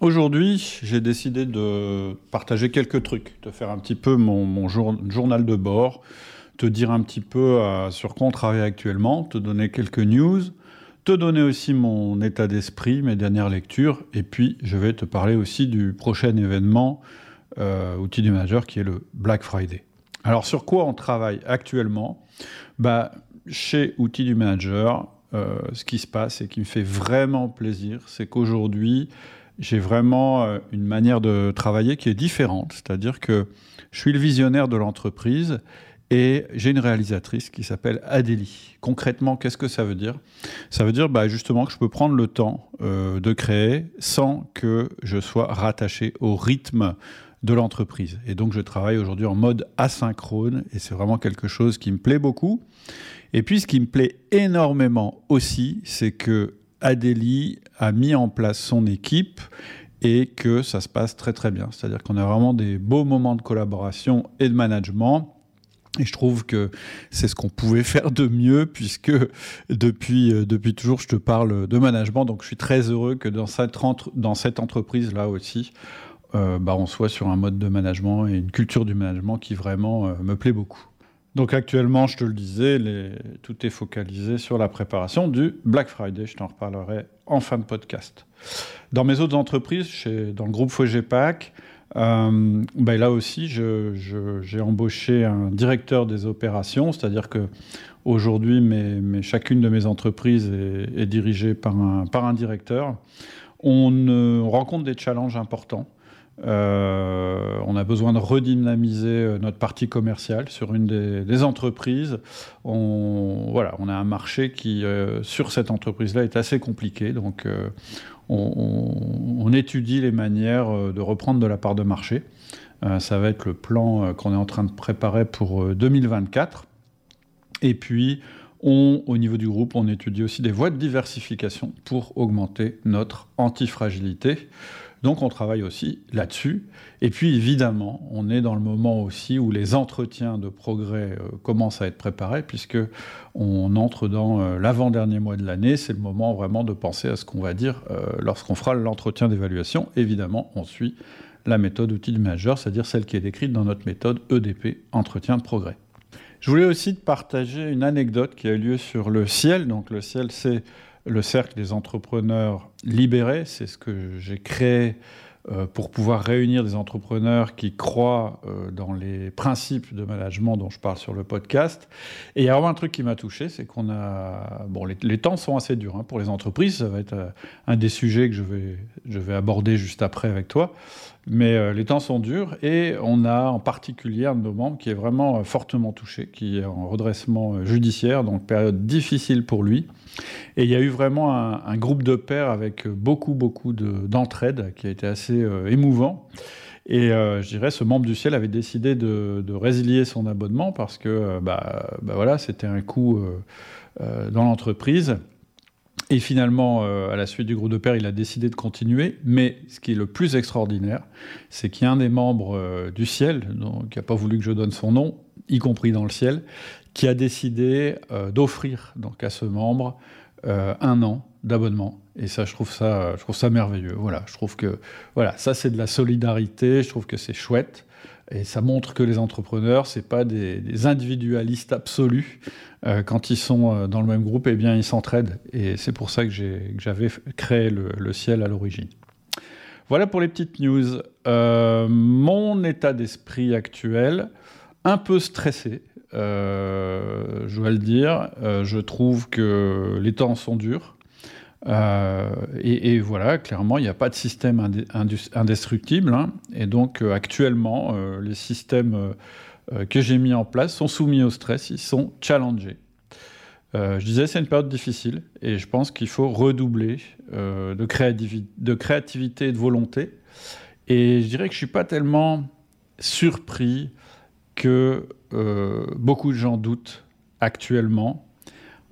Aujourd'hui, j'ai décidé de partager quelques trucs, de faire un petit peu mon, journal de bord, te dire un petit peu euh, sur quoi on travaille actuellement, te donner quelques news, te donner aussi mon état d'esprit, mes dernières lectures, et puis je vais te parler aussi du prochain événement euh, outil du manager qui est le Black Friday. Alors sur quoi on travaille actuellement? Bah, Chez Outils du Manager, euh, ce qui se passe et qui me fait vraiment plaisir, c'est qu'aujourd'hui, j'ai vraiment euh, une manière de travailler qui est différente. C'est-à-dire que je suis le visionnaire de l'entreprise et j'ai une réalisatrice qui s'appelle Adélie. Concrètement, qu'est-ce que ça veut dire? Ça veut dire bah, justement que je peux prendre le temps euh, de créer sans que je sois rattaché au rythme de l'entreprise. Et donc je travaille aujourd'hui en mode asynchrone et c'est vraiment quelque chose qui me plaît beaucoup. Et puis ce qui me plaît énormément aussi, c'est que Adélie a mis en place son équipe et que ça se passe très très bien. C'est-à-dire qu'on a vraiment des beaux moments de collaboration et de management. Et je trouve que c'est ce qu'on pouvait faire de mieux puisque depuis, euh, depuis toujours je te parle de management. Donc je suis très heureux que dans cette, entreprise-là aussi, euh, bah, on soit sur un mode de management et une culture du management qui vraiment euh, me plaît beaucoup. Donc actuellement, je te le disais, tout est focalisé sur la préparation du Black Friday. Je t'en reparlerai en fin de podcast. Dans mes autres entreprises, dans le groupe Fogepac, euh, ben là aussi, j'ai embauché un directeur des opérations, c'est-à-dire que aujourd'hui, chacune de mes entreprises est, dirigée par un, par un directeur. On rencontre des challenges importants. Euh, on a besoin de redynamiser euh, notre partie commerciale sur une des, entreprises. On, voilà, on a un marché qui, euh, sur cette entreprise-là, est assez compliqué. Donc, on, étudie les manières de reprendre de la part de marché. ça va être le plan qu'on est en train de préparer pour 2024. Et puis, au niveau du groupe, on étudie aussi des voies de diversification pour augmenter notre antifragilité. Donc on travaille aussi là-dessus. Et puis évidemment, on est dans le moment aussi où les entretiens de progrès euh, commencent à être préparés, puisque on entre dans euh, l'avant-dernier mois de l'année. C'est le moment vraiment de penser à ce qu'on va dire euh, lorsqu'on fera l'entretien d'évaluation. Évidemment, on suit la méthode outil manager, c'est-à-dire celle qui est décrite dans notre méthode EDP, entretien de progrès. Je voulais aussi te partager une anecdote qui a eu lieu sur le ciel. Donc le ciel, c'est le cercle des entrepreneurs libérés. C'est ce que j'ai créé euh, pour pouvoir réunir des entrepreneurs qui croient euh, dans les principes de management dont je parle sur le podcast. Et il y a vraiment un truc qui m'a touché, c'est qu'on a... Bon, les, temps sont assez durs hein, pour les entreprises, ça va être euh, un des sujets que je vais, je vais aborder juste après avec toi. Mais les temps sont durs et on a en particulier un de nos membres qui est vraiment fortement touché, qui est en redressement judiciaire, donc période difficile pour lui. Et il y a eu vraiment un, groupe de pairs avec beaucoup, beaucoup d'entraide qui a été assez euh, émouvant. Et euh, je dirais, ce membre du ciel avait décidé de, résilier son abonnement parce que euh, bah, bah, voilà, c'était un coût dans l'entreprise. Et finalement, à la suite du groupe de pairs, il a décidé de continuer. Mais ce qui est le plus extraordinaire, c'est qu'il y a un des membres du ciel, donc, qui n'a pas voulu que je donne son nom, y compris dans le ciel, qui a décidé d'offrir donc à ce membre un an d'abonnement et ça, je trouve ça, je trouve ça merveilleux. Voilà, je trouve que voilà, ça c'est de la solidarité. Je trouve que c'est chouette. Et ça montre que les entrepreneurs, c'est pas des, individualistes absolus. Euh, quand ils sont euh, dans le même groupe, eh bien, ils s'entraident. Et c'est pour ça que j'avais créé le, ciel à l'origine. Voilà pour les petites news. Euh, mon état d'esprit actuel, un peu stressé, je dois le dire. je trouve que les temps sont durs. Euh, et, voilà, clairement, il n'y a pas de système indestructible. Hein. et donc, euh, actuellement, euh, les systèmes que j'ai mis en place sont soumis au stress, ils sont challengés. je disais, c'est une période difficile et je pense qu'il faut redoubler de, de, créativité et de volonté. Et je dirais que je ne suis pas tellement surpris que beaucoup de gens doutent actuellement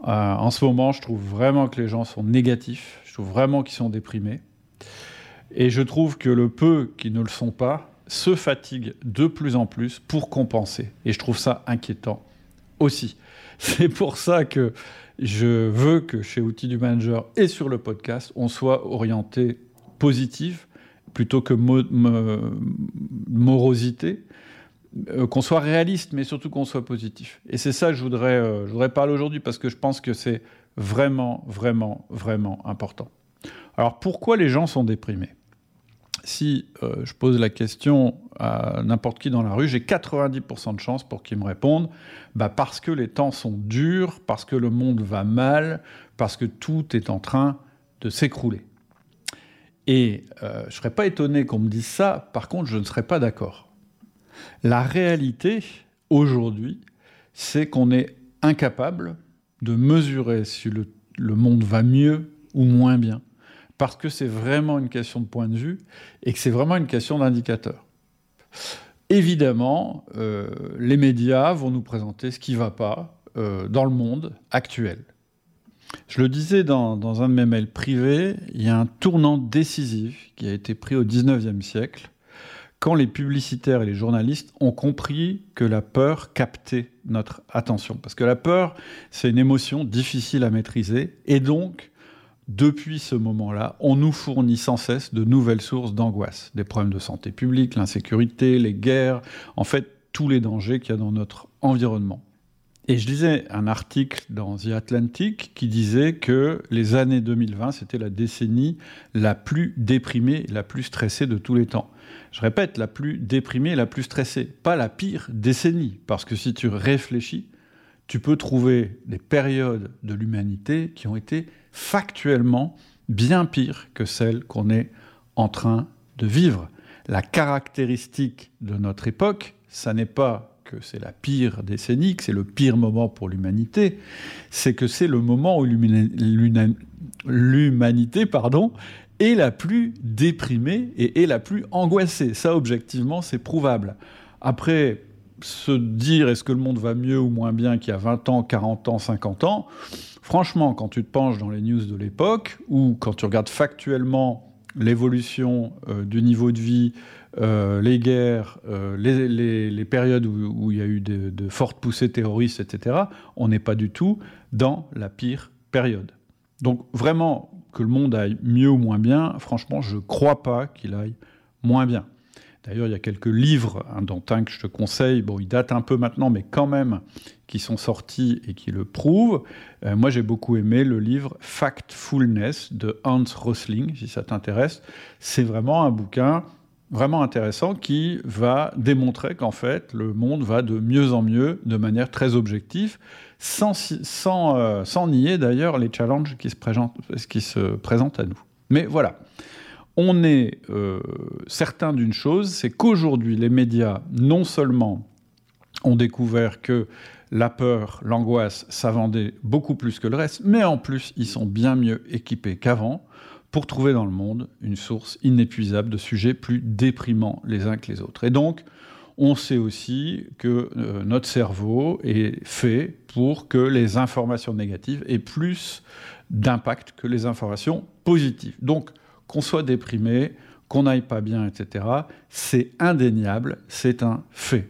euh, en ce moment, je trouve vraiment que les gens sont négatifs, je trouve vraiment qu'ils sont déprimés. Et je trouve que le peu qui ne le sont pas se fatiguent de plus en plus pour compenser. Et je trouve ça inquiétant aussi. C'est pour ça que je veux que chez Outils du Manager et sur le podcast, on soit orienté positif plutôt que morosité, euh, qu'on soit réaliste, mais surtout qu'on soit positif. Et c'est ça que je voudrais, je voudrais parler aujourd'hui, parce que je pense que c'est vraiment, vraiment, vraiment important. Alors pourquoi les gens sont déprimés? Si je pose la question à n'importe qui dans la rue, j'ai 90% de chances pour qu'ils me répondent bah parce que les temps sont durs, parce que le monde va mal, parce que tout est en train de s'écrouler. Et euh, je ne serais pas étonné qu'on me dise ça, par contre, je ne serais pas d'accord. La réalité, aujourd'hui, c'est qu'on est incapable de mesurer si le, monde va mieux ou moins bien, parce que c'est vraiment une question de point de vue et que c'est vraiment une question d'indicateur. Évidemment, euh, les médias vont nous présenter ce qui ne va pas euh, dans le monde actuel. Je le disais dans, un de mes mails privés, il y a un tournant décisif qui a été pris au 19e siècle, quand les publicitaires et les journalistes ont compris que la peur captait notre attention. Parce que la peur, c'est une émotion difficile à maîtriser, et donc, depuis ce moment-là, on nous fournit sans cesse de nouvelles sources d'angoisse. Des problèmes de santé publique, l'insécurité, les guerres, en fait, tous les dangers qu'il y a dans notre environnement. Et je lisais un article dans The Atlantic qui disait que les années 2020, c'était la décennie la plus déprimée, la plus stressée de tous les temps. Je répète, la plus déprimée, la plus stressée. Pas la pire décennie, parce que si tu réfléchis, tu peux trouver des périodes de l'humanité qui ont été factuellement bien pires que celles qu'on est en train de vivre. La caractéristique de notre époque, ça n'est pas que c'est la pire décennie, que c'est le pire moment pour l'humanité, c'est que c'est le moment où l'humanité pardon, est la plus déprimée et est la plus angoissée. Ça, objectivement, c'est prouvable. Après, se dire est-ce que le monde va mieux ou moins bien qu'il y a 20 ans, 40 ans, 50 ans, franchement, quand tu te penches dans les news de l'époque, ou quand tu regardes factuellement l'évolution euh, du niveau de vie, euh, les guerres, euh, les, périodes où, il y a eu de, fortes poussées terroristes, etc., on n'est pas du tout dans la pire période. Donc vraiment, que le monde aille mieux ou moins bien, franchement, je ne crois pas qu'il aille moins bien. D'ailleurs, il y a quelques livres, hein, dont un que je te conseille, bon, ils datent un peu maintenant, mais quand même, qui sont sortis et qui le prouvent. Euh, moi, j'ai beaucoup aimé le livre Factfulness de Hans Rosling, si ça t'intéresse. C'est vraiment un bouquin vraiment intéressant qui va démontrer qu'en fait, le monde va de mieux en mieux, de manière très objective, euh, sans nier d'ailleurs les challenges qui se, présentent, qui se présentent à nous. Mais voilà on est euh, certain d'une chose, c'est qu'aujourd'hui, les médias, non seulement ont découvert que la peur, l'angoisse, ça vendait beaucoup plus que le reste, mais en plus, ils sont bien mieux équipés qu'avant pour trouver dans le monde une source inépuisable de sujets plus déprimants les uns que les autres. Et donc, on sait aussi que euh, notre cerveau est fait pour que les informations négatives aient plus d'impact que les informations positives. Donc, qu'on soit déprimé, qu'on n'aille pas bien, etc., c'est indéniable, c'est un fait.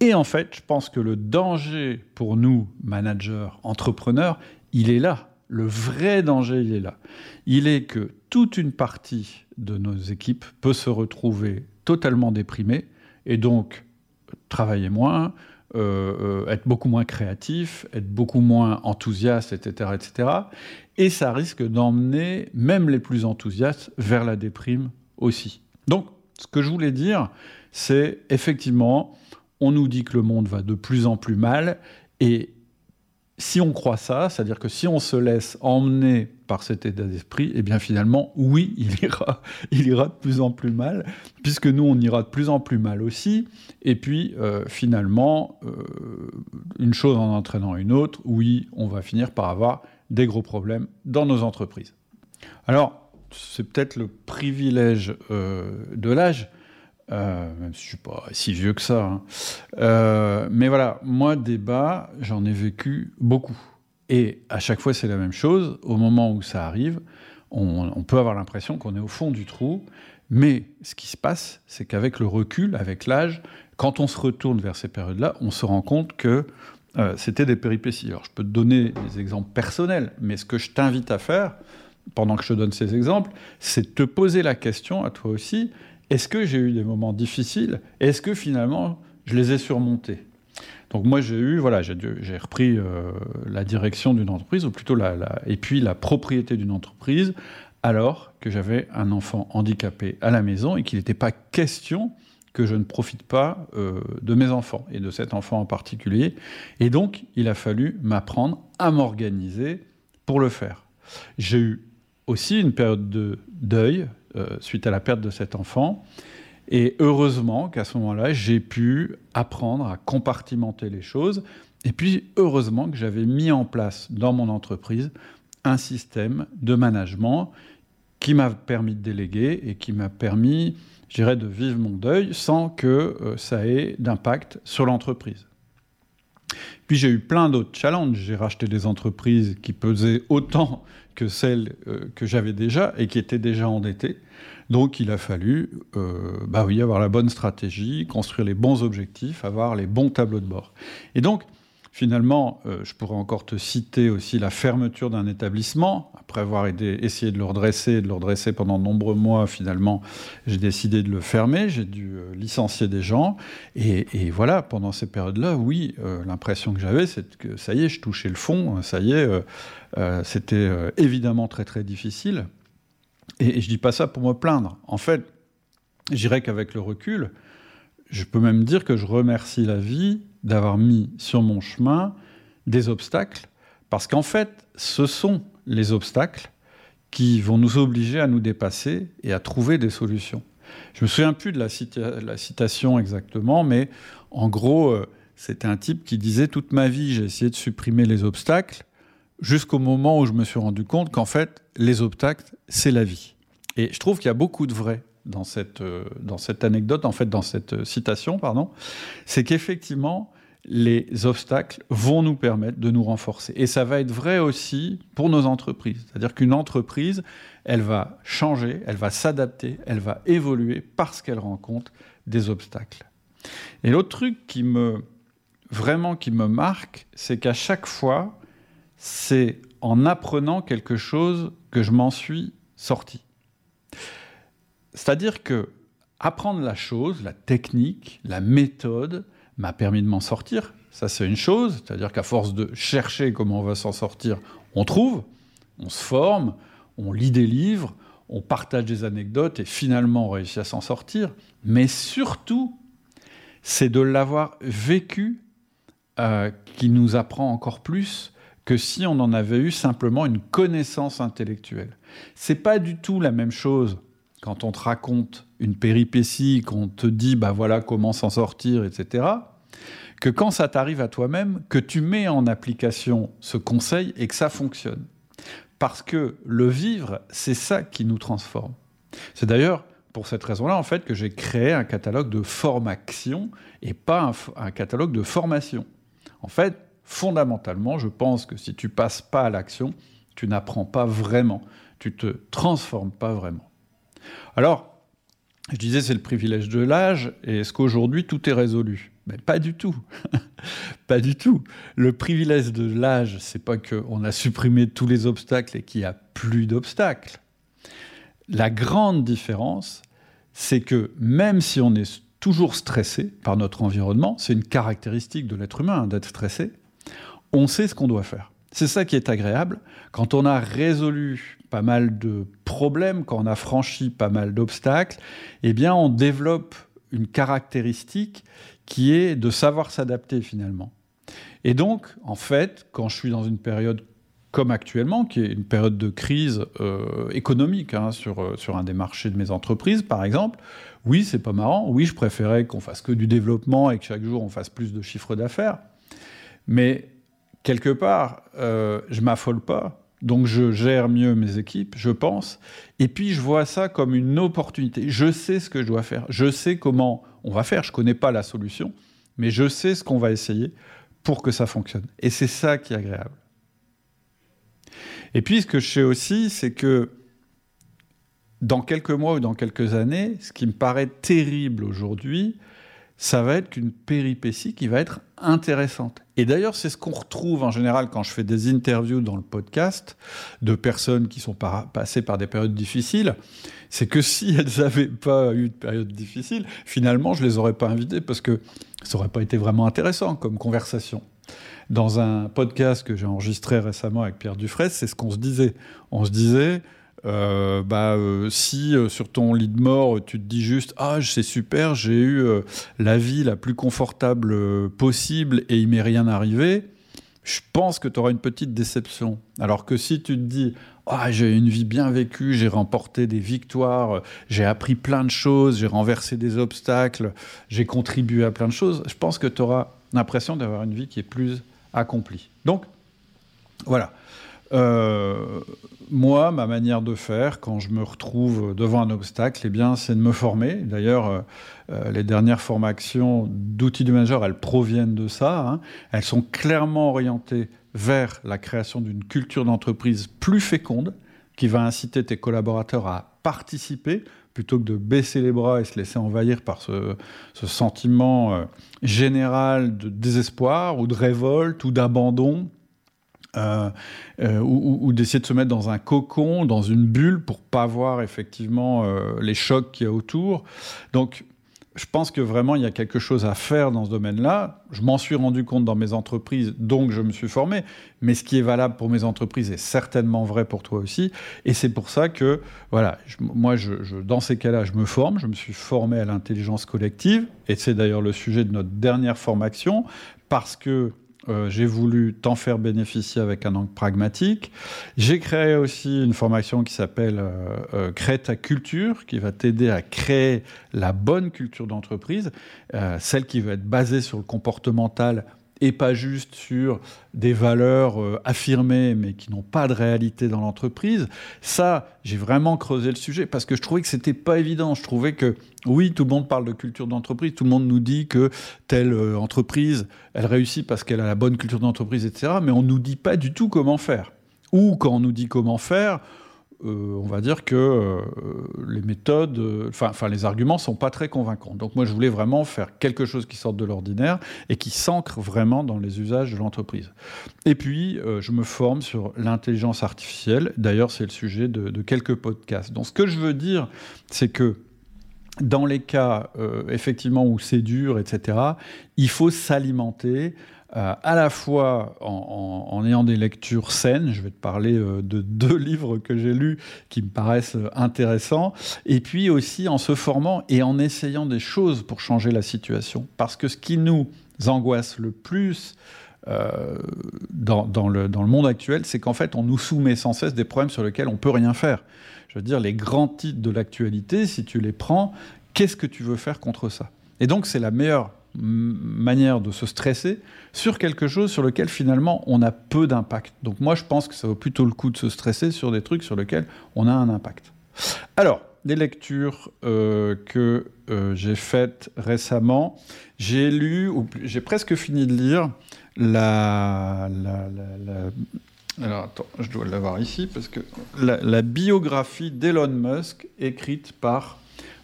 Et en fait, je pense que le danger pour nous, managers, entrepreneurs, il est là. Le vrai danger, il est là. Il est que toute une partie de nos équipes peut se retrouver totalement déprimée et donc travailler moins, euh, euh, être beaucoup moins créatif, être beaucoup moins enthousiaste, etc., etc. Et ça risque d'emmener même les plus enthousiastes vers la déprime aussi. Donc, ce que je voulais dire, c'est effectivement, on nous dit que le monde va de plus en plus mal, et si on croit ça, c'est-à-dire que si on se laisse emmener par cet état d'esprit, eh bien finalement, oui, il ira, il ira de plus en plus mal, puisque nous, on ira de plus en plus mal aussi. Et puis, euh, finalement, euh, une chose en entraînant une autre, oui, on va finir par avoir des gros problèmes dans nos entreprises. Alors, c'est peut-être le privilège euh, de l'âge, euh, même si je suis pas si vieux que ça. Hein. Euh, mais voilà, moi, débat, j'en ai vécu beaucoup. Et à chaque fois, c'est la même chose. Au moment où ça arrive, on, peut avoir l'impression qu'on est au fond du trou. Mais ce qui se passe, c'est qu'avec le recul, avec l'âge, quand on se retourne vers ces périodes-là, on se rend compte que euh, c'était des péripéties. Alors, je peux te donner des exemples personnels, mais ce que je t'invite à faire, pendant que je te donne ces exemples, c'est de te poser la question à toi aussi, est-ce que j'ai eu des moments difficiles Est-ce que finalement, je les ai surmontés? Donc moi j'ai eu, voilà, j'ai repris euh, la direction d'une entreprise, ou plutôt la, et puis la propriété d'une entreprise, alors que j'avais un enfant handicapé à la maison et qu'il n'était pas question que je ne profite pas euh, de mes enfants et de cet enfant en particulier. Et donc il a fallu m'apprendre à m'organiser pour le faire. J'ai eu aussi une période de deuil euh, suite à la perte de cet enfant. Et heureusement qu'à ce moment-là, j'ai pu apprendre à compartimenter les choses. Et puis, heureusement que j'avais mis en place dans mon entreprise un système de management qui m'a permis de déléguer et qui m'a permis, je dirais, de vivre mon deuil sans que euh, ça ait d'impact sur l'entreprise. Puis j'ai eu plein d'autres challenges. J'ai racheté des entreprises qui pesaient autant que celles euh, que j'avais déjà et qui étaient déjà endettées. Donc il a fallu euh, bah oui, avoir la bonne stratégie, construire les bons objectifs, avoir les bons tableaux de bord. Et donc, finalement, euh, je pourrais encore te citer aussi la fermeture d'un établissement. Après avoir essayé de le redresser, de le redresser pendant de nombreux mois, finalement, j'ai décidé de le fermer. J'ai dû euh, licencier des gens. Et, voilà, pendant ces périodes-là, oui, l'impression que j'avais, c'est que ça y est, je touchais le fond. Ça y est, c'était évidemment très très difficile. Et, je je dis pas ça pour me plaindre. En fait, je dirais qu'avec le recul, je peux même dire que je remercie la vie d'avoir mis sur mon chemin des obstacles, parce qu'en fait, ce sont les obstacles qui vont nous obliger à nous dépasser et à trouver des solutions. Je me souviens plus de la, la citation exactement, mais en gros, euh, c'était un type qui disait toute ma vie, j'ai essayé de supprimer les obstacles, jusqu'au moment où je me suis rendu compte qu'en fait, les obstacles, c'est la vie. Et je trouve qu'il y a beaucoup de vrai dans cette, euh, dans cette anecdote, en fait, dans cette euh, citation, pardon, c'est qu'effectivement, les obstacles vont nous permettre de nous renforcer. Et ça va être vrai aussi pour nos entreprises. C'est-à-dire qu'une entreprise, elle va changer, elle va s'adapter, elle va évoluer parce qu'elle rencontre des obstacles. Et l'autre truc qui me, vraiment qui me marque, c'est qu'à chaque fois, c'est en apprenant quelque chose que je m'en suis sorti. C'est-à-dire que apprendre la chose, la technique, la méthode m'a permis de m'en sortir. Ça, c'est une chose. C'est-à-dire qu'à force de chercher comment on va s'en sortir, on trouve, on se forme, on lit des livres, on partage des anecdotes et finalement on réussit à s'en sortir. Mais surtout, c'est de l'avoir vécu euh, qui nous apprend encore plus que si on en avait eu simplement une connaissance intellectuelle. C'est pas du tout la même chose quand on te raconte une péripétie, qu'on te dit bah voilà comment s'en sortir, etc., que quand ça t'arrive à toi-même, que tu mets en application ce conseil et que ça fonctionne. Parce que le vivre, c'est ça qui nous transforme. C'est d'ailleurs pour cette raison-là, en fait, que j'ai créé un catalogue de formation et pas un, un catalogue de formation. En fait, fondamentalement, je pense que si tu passes pas à l'action, tu n'apprends pas vraiment, tu te transformes pas vraiment. Alors, je disais c'est le privilège de l'âge, et est-ce qu'aujourd'hui tout est résolu? Mais pas du tout. pas du tout. Le privilège de l'âge, c'est pas qu'on a supprimé tous les obstacles et qu'il n'y a plus d'obstacles. La grande différence, c'est que même si on est toujours stressé par notre environnement, c'est une caractéristique de l'être humain hein, d'être stressé, on sait ce qu'on doit faire. C'est ça qui est agréable. Quand on a résolu pas mal de problèmes, quand on a franchi pas mal d'obstacles, eh bien, on développe une caractéristique qui est de savoir s'adapter finalement. Et donc, en fait, quand je suis dans une période comme actuellement, qui est une période de crise euh, économique hein, sur, euh, sur un des marchés de mes entreprises, par exemple, oui, c'est pas marrant. Oui, je préférais qu'on fasse que du développement et que chaque jour on fasse plus de chiffre d'affaires. Mais quelque part, euh, je m'affole pas. Donc je gère mieux mes équipes, je pense. Et puis je vois ça comme une opportunité. Je sais ce que je dois faire. Je sais comment on va faire. Je ne connais pas la solution, mais je sais ce qu'on va essayer pour que ça fonctionne. Et c'est ça qui est agréable. Et puis ce que je sais aussi, c'est que dans quelques mois ou dans quelques années, ce qui me paraît terrible aujourd'hui, ça va être qu'une péripétie qui va être intéressante. Et d'ailleurs, c'est ce qu'on retrouve en général quand je fais des interviews dans le podcast de personnes qui sont passées par des périodes difficiles. C'est que si elles n'avaient pas eu de période difficile, finalement, je les aurais pas invitées parce que ça n'aurait pas été vraiment intéressant comme conversation. Dans un podcast que j'ai enregistré récemment avec Pierre Dufresne, c'est ce qu'on se disait. On se disait, euh, bah, euh, si euh, sur ton lit de mort, tu te dis juste Ah, c'est super, j'ai eu la vie la plus confortable possible et il m'est rien arrivé, je pense que tu auras une petite déception. Alors que si tu te dis Ah, j'ai une vie bien vécue, j'ai remporté des victoires, j'ai appris plein de choses, j'ai renversé des obstacles, j'ai contribué à plein de choses, je pense que tu auras l'impression d'avoir une vie qui est plus accomplie. Donc, voilà. Euh, moi, ma manière de faire, quand je me retrouve devant un obstacle, eh bien, c'est de me former. D'ailleurs, euh, euh, les dernières formations d'outils du manager, elles proviennent de ça. Hein. Elles sont clairement orientées vers la création d'une culture d'entreprise plus féconde, qui va inciter tes collaborateurs à participer plutôt que de baisser les bras et se laisser envahir par ce, sentiment général de désespoir ou de révolte ou d'abandon euh, euh, ou, d'essayer de se mettre dans un cocon, dans une bulle pour pas voir effectivement euh, les chocs qu'il y a autour. Donc, je pense que vraiment il y a quelque chose à faire dans ce domaine-là. Je m'en suis rendu compte dans mes entreprises, donc je me suis formé. Mais ce qui est valable pour mes entreprises est certainement vrai pour toi aussi. Et c'est pour ça que, voilà, moi, dans ces cas-là, je me forme. Je me suis formé à l'intelligence collective. Et c'est d'ailleurs le sujet de notre dernière formation, parce que euh, j'ai voulu t'en faire bénéficier avec un angle pragmatique. J'ai créé aussi une formation qui s'appelle euh, euh, Crée ta culture, qui va t'aider à créer la bonne culture d'entreprise, celle qui va être basée sur le comportemental et pas juste sur des valeurs euh, affirmées mais qui n'ont pas de réalité dans l'entreprise. Ça, j'ai vraiment creusé le sujet parce que je trouvais que c'était pas évident. Je trouvais que oui, tout le monde parle de culture d'entreprise, tout le monde nous dit que telle euh, entreprise, elle réussit parce qu'elle a la bonne culture d'entreprise, etc. Mais on nous dit pas du tout comment faire. Ou quand on nous dit comment faire, on va dire que euh, les méthodes, euh, enfin les arguments sont pas très convaincants. Donc moi je voulais vraiment faire quelque chose qui sorte de l'ordinaire et qui s'ancre vraiment dans les usages de l'entreprise. Et puis je me forme sur l'intelligence artificielle. D'ailleurs c'est le sujet de, de, quelques podcasts. Donc ce que je veux dire, c'est que dans les cas effectivement où c'est dur, etc., il faut s'alimenter euh, à la fois en, ayant des lectures saines, je vais te parler euh, de deux livres que j'ai lus qui me paraissent euh, intéressants, et puis aussi en se formant et en essayant des choses pour changer la situation. Parce que ce qui nous angoisse le plus dans, le, dans, le, monde actuel, c'est qu'en fait, on nous soumet sans cesse des problèmes sur lesquels on ne peut rien faire. Je veux dire, les grands titres de l'actualité, si tu les prends, qu'est-ce que tu veux faire contre ça? Et donc, c'est la meilleure manière de se stresser sur quelque chose sur lequel finalement on a peu d'impact. Donc moi je pense que ça vaut plutôt le coup de se stresser sur des trucs sur lesquels on a un impact. Alors, des lectures euh, que euh, j'ai faites récemment, j'ai lu, ou j'ai presque fini de lire, la, alors attends, je dois l'avoir ici, parce que la biographie d'Elon Musk écrite par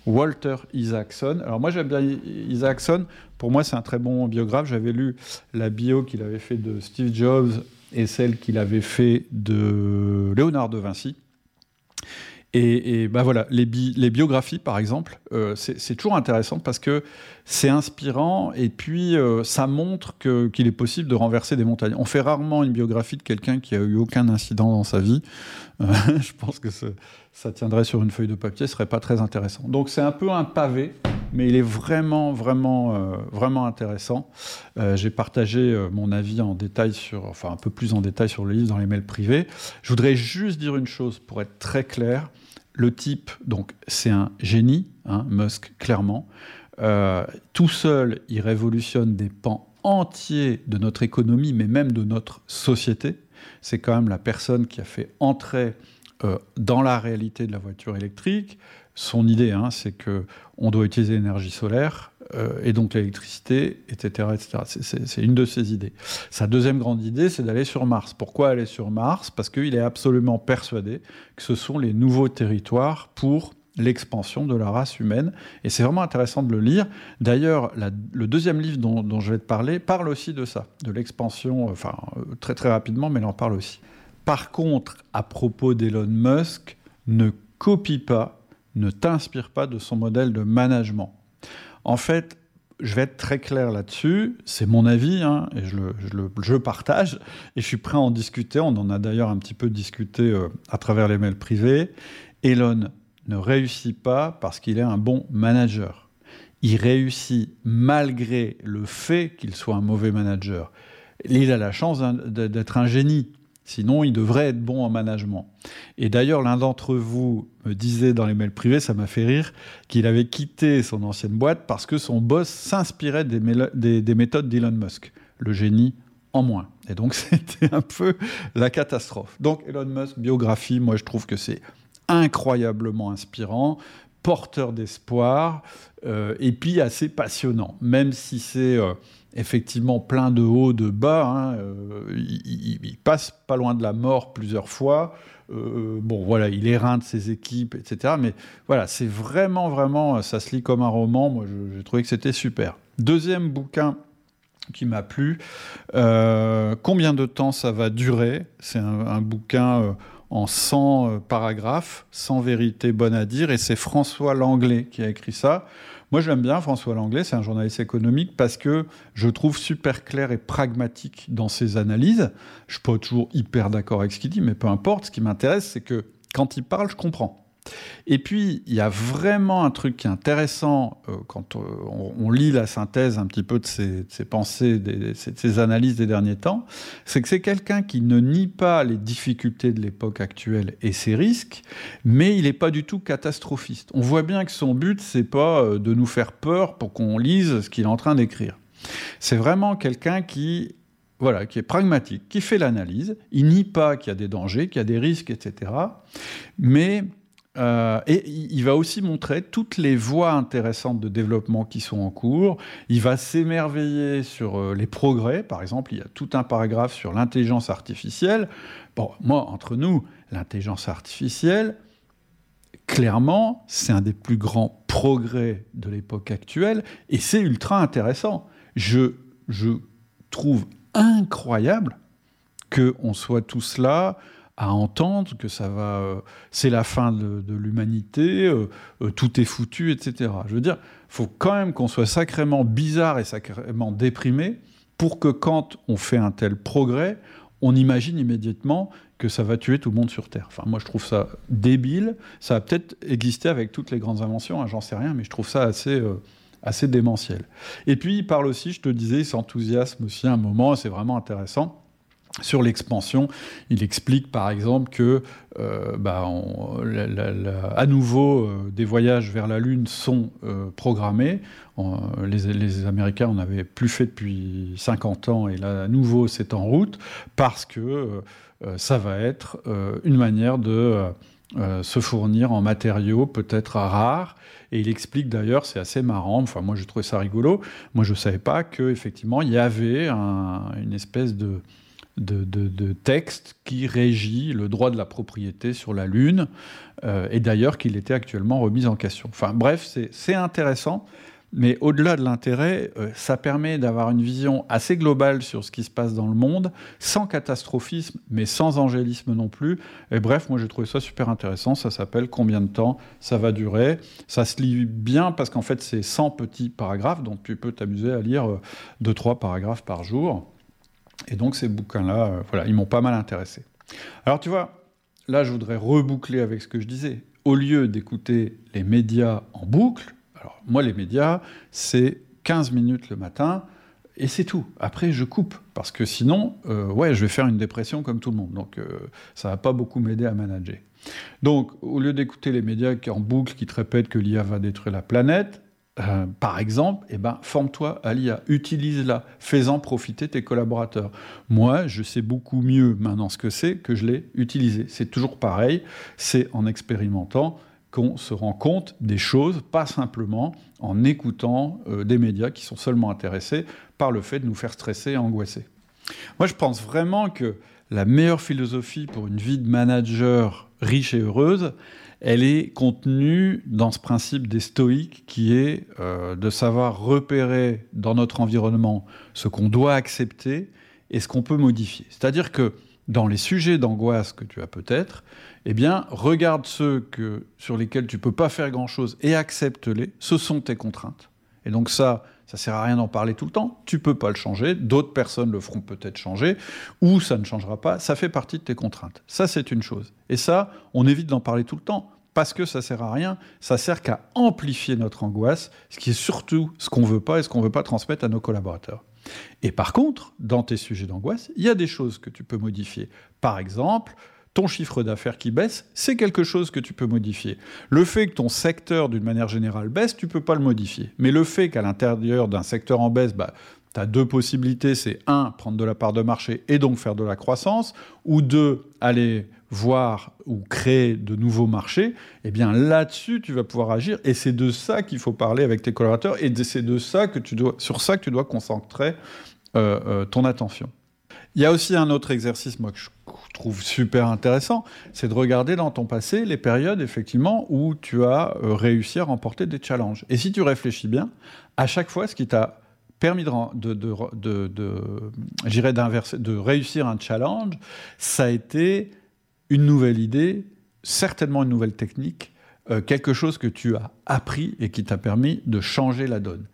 Walter Isaacson. Alors moi j'aime bien Isaacson, pour moi c'est un très bon biographe. J'avais lu la bio qu'il avait fait de Steve Jobs et celle qu'il avait fait de Léonard de Vinci. Et, ben voilà, les, biographies, par exemple, euh, c'est toujours intéressant parce que c'est inspirant et puis euh, ça montre qu'il est possible de renverser des montagnes. On fait rarement une biographie de quelqu'un qui a eu aucun incident dans sa vie. Euh, je pense que ça tiendrait sur une feuille de papier, ce serait pas très intéressant. Donc c'est un peu un pavé, mais il est vraiment, vraiment, vraiment intéressant. J'ai partagé mon avis en détail sur, enfin un peu plus en détail sur le livre dans les mails privés. Je voudrais juste dire une chose pour être très clair le type, donc c'est un génie, hein, Musk clairement. Euh, tout seul, il révolutionne des pans entiers de notre économie, mais même de notre société. C'est quand même la personne qui a fait entrer euh, dans la réalité de la voiture électrique. Son idée, hein, c'est que on doit utiliser l'énergie solaire euh, et donc l'électricité, etc. etc. C'est une de ses idées. Sa deuxième grande idée, c'est d'aller sur Mars. Pourquoi aller sur Mars? Parce qu'il est absolument persuadé que ce sont les nouveaux territoires pour l'expansion de la race humaine. Et c'est vraiment intéressant de le lire. D'ailleurs, le deuxième livre dont, je vais te parler parle aussi de ça, de l'expansion, enfin très très rapidement, mais il en parle aussi. Par contre, à propos d'Elon Musk, ne copie pas, ne t'inspire pas de son modèle de management. En fait, je vais être très clair là-dessus, c'est mon avis, hein, et je le, je, partage, et je suis prêt à en discuter, on en a d'ailleurs un petit peu discuté euh, à travers les mails privés. Elon ne réussit pas parce qu'il est un bon manager. Il réussit malgré le fait qu'il soit un mauvais manager. Il a la chance d'être un génie. Sinon, il devrait être bon en management. Et d'ailleurs, l'un d'entre vous me disait dans les mails privés, ça m'a fait rire, qu'il avait quitté son ancienne boîte parce que son boss s'inspirait des, des méthodes d'Elon Musk, le génie en moins. Et donc, c'était un peu la catastrophe. Donc, Elon Musk, biographie, moi, je trouve que c'est incroyablement inspirant, porteur d'espoir, euh, et puis assez passionnant, même si c'est euh, effectivement plein de hauts, de bas. Hein, euh, il, passe pas loin de la mort plusieurs fois. bon, voilà, il éreinte ses équipes, etc. Mais voilà, c'est vraiment, vraiment, ça se lit comme un roman. Moi, j'ai trouvé que c'était super. Deuxième bouquin qui m'a plu. combien de temps ça va durer? C'est un, un, bouquin en 100 euh, paragraphes, sans vérité bonne à dire, et c'est François Langlais qui a écrit ça. Moi, j'aime bien François Langlais, c'est un journaliste économique parce que je trouve super clair et pragmatique dans ses analyses. Je suis pas toujours hyper d'accord avec ce qu'il dit, mais peu importe. Ce qui m'intéresse, c'est que quand il parle, je comprends. Et puis, il y a vraiment un truc qui est intéressant euh, quand euh, on, lit la synthèse un petit peu de ses, pensées, de ses, analyses des derniers temps, c'est que c'est quelqu'un qui ne nie pas les difficultés de l'époque actuelle et ses risques, mais il n'est pas du tout catastrophiste. On voit bien que son but, c'est pas euh, de nous faire peur pour qu'on lise ce qu'il est en train d'écrire. C'est vraiment quelqu'un qui voilà, qui est pragmatique, qui fait l'analyse, il nie pas qu'il y a des dangers, qu'il y a des risques, etc. Mais euh, et il va aussi montrer toutes les voies intéressantes de développement qui sont en cours. Il va s'émerveiller sur euh, les progrès. Par exemple, il y a tout un paragraphe sur l'intelligence artificielle. Bon, moi, entre nous, l'intelligence artificielle, clairement, c'est un des plus grands progrès de l'époque actuelle et c'est ultra intéressant. Je, je trouve incroyable qu'on soit tous là à entendre que ça va, euh, c'est la fin de, l'humanité, euh, euh, tout est foutu, etc. Je veux dire, faut quand même qu'on soit sacrément bizarre et sacrément déprimé pour que quand on fait un tel progrès, on imagine immédiatement que ça va tuer tout le monde sur Terre. Enfin, moi, je trouve ça débile. Ça a peut-être existé avec toutes les grandes inventions, hein, j'en sais rien, mais je trouve ça assez, assez démentiel. Et puis, il parle aussi, je te disais, il s'enthousiasme aussi un moment, c'est vraiment intéressant sur l'expansion, il explique par exemple que, euh, bah, à nouveau, euh, des voyages vers la Lune sont euh, programmés. les, Américains en avaient plus fait depuis 50 ans et là, à nouveau, c'est en route parce que ça va être une manière de se fournir en matériaux peut-être rares. Et il explique d'ailleurs, c'est assez marrant, enfin moi j'ai trouvé ça rigolo, moi je ne savais pas qu'effectivement il y avait une espèce de de, texte qui régit le droit de la propriété sur la Lune, euh, et d'ailleurs qu'il était actuellement remis en question. Enfin bref, c'est intéressant, mais au-delà de l'intérêt, euh, ça permet d'avoir une vision assez globale sur ce qui se passe dans le monde, sans catastrophisme, mais sans angélisme non plus. Et bref, moi j'ai trouvé ça super intéressant, ça s'appelle Combien de temps ça va durer? Ça se lit bien parce qu'en fait c'est 100 petits paragraphes, donc tu peux t'amuser à lire 2-3 euh, paragraphes par jour. Et donc ces bouquins-là, euh, voilà, ils m'ont pas mal intéressé. Alors tu vois, là je voudrais reboucler avec ce que je disais. Au lieu d'écouter les médias en boucle, alors moi les médias, c'est 15 minutes le matin, et c'est tout. Après, je coupe, parce que sinon, euh, ouais, je vais faire une dépression comme tout le monde. Donc, euh, ça va pas beaucoup m'aider à manager. Donc, au lieu d'écouter les médias en boucle, qui te répètent que l'IA va détruire la planète, euh, par exemple, eh ben, forme-toi à l'IA, utilise-la, fais-en profiter tes collaborateurs. Moi, je sais beaucoup mieux maintenant ce que c'est que je l'ai utilisé. C'est toujours pareil, c'est en expérimentant qu'on se rend compte des choses, pas simplement en écoutant euh, des médias qui sont seulement intéressés par le fait de nous faire stresser et angoisser. Moi, je pense vraiment que la meilleure philosophie pour une vie de manager riche et heureuse, elle est contenue dans ce principe des stoïques qui est euh, de savoir repérer dans notre environnement ce qu'on doit accepter et ce qu'on peut modifier. C'est-à-dire que dans les sujets d'angoisse que tu as peut-être, eh bien, regarde ceux que, sur lesquels tu peux pas faire grand-chose et accepte-les. Ce sont tes contraintes. Et donc ça, ça sert à rien d'en parler tout le temps. Tu peux pas le changer. D'autres personnes le feront peut-être changer, ou ça ne changera pas. Ça fait partie de tes contraintes. Ça, c'est une chose. Et ça, on évite d'en parler tout le temps parce que ça sert à rien. Ça sert qu'à amplifier notre angoisse, ce qui est surtout ce qu'on veut pas et ce qu'on veut pas transmettre à nos collaborateurs. Et par contre, dans tes sujets d'angoisse, il y a des choses que tu peux modifier. Par exemple, ton chiffre d'affaires qui baisse, c'est quelque chose que tu peux modifier. Le fait que ton secteur, d'une manière générale, baisse, tu peux pas le modifier. Mais le fait qu'à l'intérieur d'un secteur en baisse, bah, tu as deux possibilités, c'est un, prendre de la part de marché et donc faire de la croissance, ou deux, aller voir ou créer de nouveaux marchés, eh bien là-dessus, tu vas pouvoir agir. Et c'est de ça qu'il faut parler avec tes collaborateurs, et c'est de ça que tu dois, sur ça que tu dois concentrer euh, euh, ton attention. Il y a aussi un autre exercice, moi, que je trouve super intéressant, c'est de regarder dans ton passé les périodes, effectivement, où tu as euh, réussi à remporter des challenges. Et si tu réfléchis bien, à chaque fois, ce qui t'a permis de, de, réussir un challenge, ça a été une nouvelle idée, certainement une nouvelle technique, euh, quelque chose que tu as appris et qui t'a permis de changer la donne.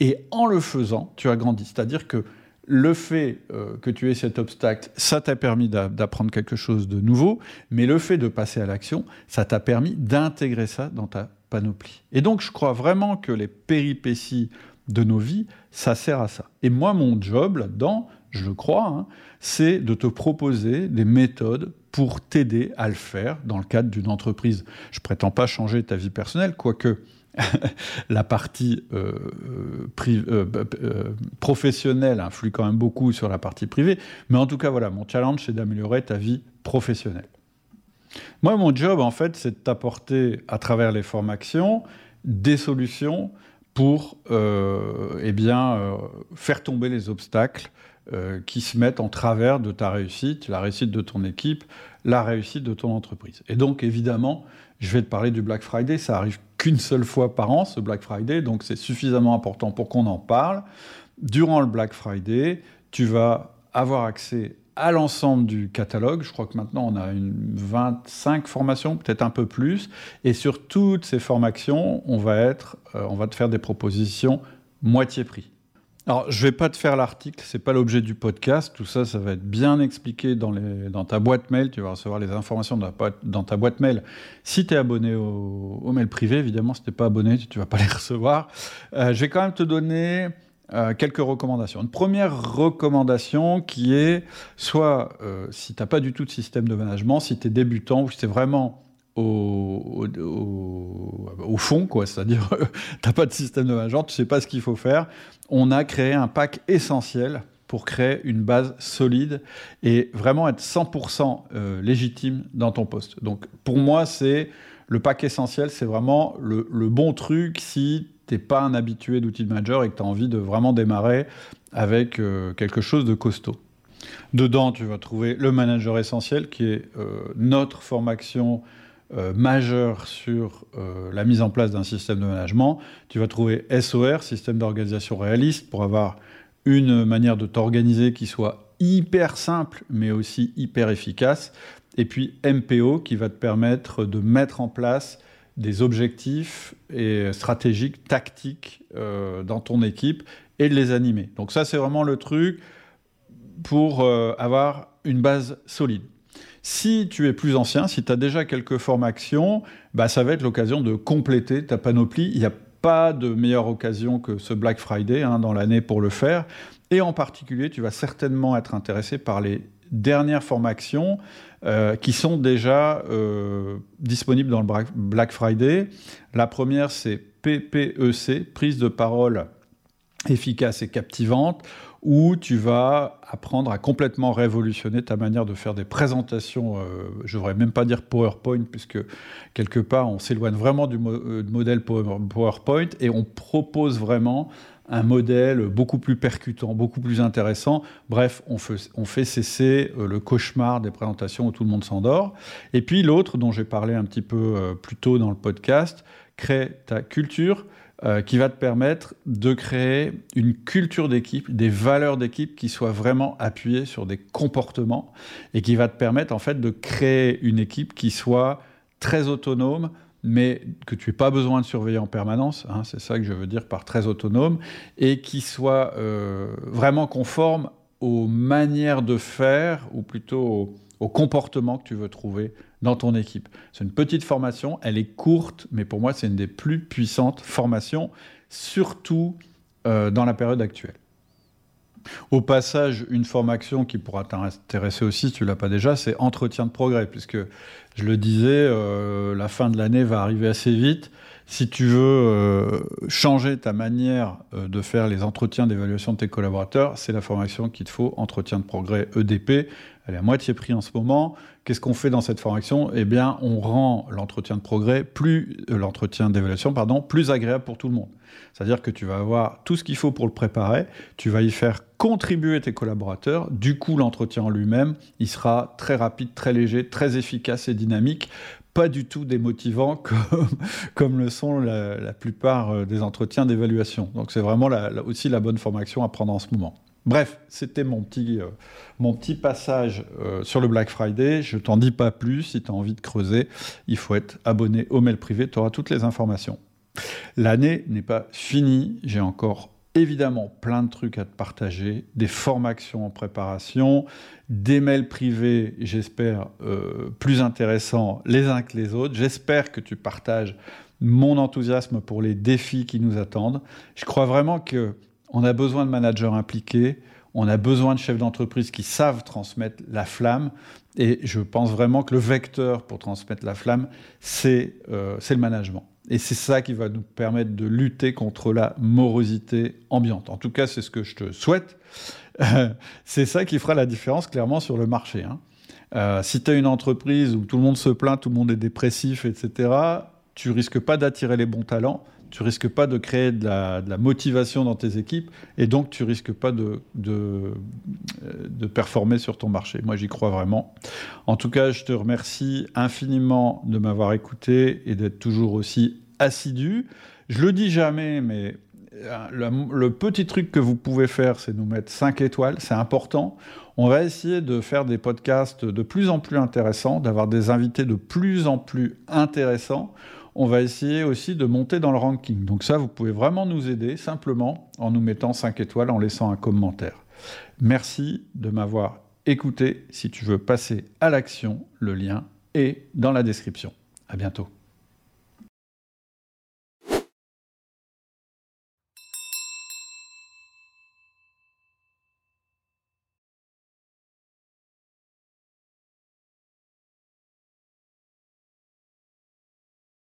Et en le faisant, tu as grandi. C'est-à-dire que le fait euh, que tu aies cet obstacle, ça t'a permis d'apprendre quelque chose de nouveau, mais le fait de passer à l'action, ça t'a permis d'intégrer ça dans ta panoplie. Et donc, je crois vraiment que les péripéties de nos vies, ça sert à ça. Et moi, mon job là-dedans, je le crois, hein, c'est de te proposer des méthodes pour t'aider à le faire dans le cadre d'une entreprise. Je prétends pas changer ta vie personnelle, quoique la partie euh, euh, euh, professionnelle influe quand même beaucoup sur la partie privée. Mais en tout cas, voilà, mon challenge, c'est d'améliorer ta vie professionnelle. Moi, mon job, en fait, c'est de t'apporter, à travers les formations, des solutions pour eh bien, faire tomber les obstacles qui se mettent en travers de ta réussite, la réussite de ton équipe, la réussite de ton entreprise. Et donc, évidemment, je vais te parler du Black Friday. Ça arrive qu'une seule fois par an, ce Black Friday, donc c'est suffisamment important pour qu'on en parle. Durant le Black Friday, tu vas avoir accès à l'ensemble du catalogue. Je crois que maintenant on a une 25 formations, peut-être un peu plus. Et sur toutes ces formations, on va, euh, on va te faire des propositions moitié prix. Alors, je vais pas te faire l'article, c'est pas l'objet du podcast. Tout ça, ça va être bien expliqué dans, ta boîte mail. Tu vas recevoir les informations dans, dans ta boîte mail. Si tu es abonné au, mail privé, évidemment, si tu n'es pas abonné, tu ne vas pas les recevoir. Euh, je vais quand même te donner euh, quelques recommandations. Une première recommandation qui est soit, euh, si tu n'as pas du tout de système de management, si tu es débutant ou si tu es vraiment au, fond, quoi. C'est-à-dire, tu n'as pas de système de management, tu sais pas ce qu'il faut faire. On a créé un pack essentiel pour créer une base solide et vraiment être 100% euh, légitime dans ton poste. Donc, pour moi, c'est le pack essentiel, c'est vraiment le, bon truc si tu n'es pas un habitué d'outil de manager et que tu as envie de vraiment démarrer avec euh, quelque chose de costaud. Dedans, tu vas trouver le manager essentiel, qui est euh, notre formation euh, majeur sur euh, la mise en place d'un système de management. Tu vas trouver SOR, système d'organisation réaliste, pour avoir une manière de t'organiser qui soit hyper simple, mais aussi hyper efficace. Et puis MPO, qui va te permettre de mettre en place des objectifs et stratégiques, tactiques euh, dans ton équipe et de les animer. Donc ça, c'est vraiment le truc pour avoir une base solide. Si tu es plus ancien, si tu as déjà quelques formations, bah, ça va être l'occasion de compléter ta panoplie. Il n'y a pas de meilleure occasion que ce Black Friday hein, dans l'année pour le faire. Et en particulier, tu vas certainement être intéressé par les dernières formations euh, qui sont déjà euh, disponibles dans le Black Friday. La première, c'est PPEC, prise de parole efficace et captivante où tu vas apprendre à complètement révolutionner ta manière de faire des présentations, euh, je ne voudrais même pas dire PowerPoint, puisque quelque part on s'éloigne vraiment du euh, modèle PowerPoint et on propose vraiment un modèle beaucoup plus percutant, beaucoup plus intéressant. Bref, on fait, cesser euh, le cauchemar des présentations où tout le monde s'endort. Et puis l'autre, dont j'ai parlé un petit peu plus tôt dans le podcast, crée ta culture. Euh, qui va te permettre de créer une culture d'équipe, des valeurs d'équipe qui soient vraiment appuyées sur des comportements et qui va te permettre en fait de créer une équipe qui soit très autonome, mais que tu n'aies pas besoin de surveiller en permanence, hein, c'est ça que je veux dire par très autonome, et qui soit euh, vraiment conforme aux manières de faire, ou plutôt au, au, comportement que tu veux trouver dans ton équipe. C'est une petite formation, elle est courte, mais pour moi c'est une des plus puissantes formations, surtout euh, dans la période actuelle. Au passage, une formation qui pourra t'intéresser aussi, si tu l'as pas déjà, c'est entretien de progrès, puisque je le disais, euh, la fin de l'année va arriver assez vite. Si tu veux euh, changer ta manière de faire les entretiens d'évaluation de tes collaborateurs, c'est la formation qu'il te faut, entretien de progrès EDP. Elle est à moitié prix en ce moment. Qu'est-ce qu'on fait dans cette formation? Eh bien, on rend l'entretien de progrès plus, euh, l'entretien d'évaluation, pardon, plus agréable pour tout le monde. C'est-à-dire que tu vas avoir tout ce qu'il faut pour le préparer, tu vas y faire contribuer tes collaborateurs. Du coup, l'entretien en lui-même, il sera très rapide, très léger, très efficace et dynamique pas du tout démotivant comme, comme le sont la, plupart euh, des entretiens d'évaluation. Donc c'est vraiment aussi la bonne formation à prendre en ce moment. Bref, c'était mon petit, euh, mon petit passage euh, sur le Black Friday. Je t'en dis pas plus. Si tu as envie de creuser, il faut être abonné au mail privé. Tu auras toutes les informations. L'année n'est pas finie. J'ai encore évidemment plein de trucs à te partager, des formations en préparation, des mails privés, j'espère, euh, plus intéressants les uns que les autres. J'espère que tu partages mon enthousiasme pour les défis qui nous attendent. Je crois vraiment que on a besoin de managers impliqués, on a besoin de chefs d'entreprise qui savent transmettre la flamme. Et je pense vraiment que le vecteur pour transmettre la flamme, c'est euh, le management. Et c'est ça qui va nous permettre de lutter contre la morosité ambiante. En tout cas, c'est ce que je te souhaite. c'est ça qui fera la différence clairement sur le marché. Hein. Euh, si tu as une entreprise où tout le monde se plaint, tout le monde est dépressif, etc., tu risques pas d'attirer les bons talents, tu risques pas de créer de la, motivation dans tes équipes, et donc tu risques pas de, de, de performer sur ton marché. Moi, j'y crois vraiment. En tout cas, je te remercie infiniment de m'avoir écouté et d'être toujours aussi assidu. Je le dis jamais, mais euh, le, petit truc que vous pouvez faire, c'est nous mettre 5 étoiles, c'est important. On va essayer de faire des podcasts de plus en plus intéressants, d'avoir des invités de plus en plus intéressants. On va essayer aussi de monter dans le ranking. Donc ça, vous pouvez vraiment nous aider simplement en nous mettant 5 étoiles, en laissant un commentaire. Merci de m'avoir écouté. Si tu veux passer à l'action, le lien est dans la description. À bientôt.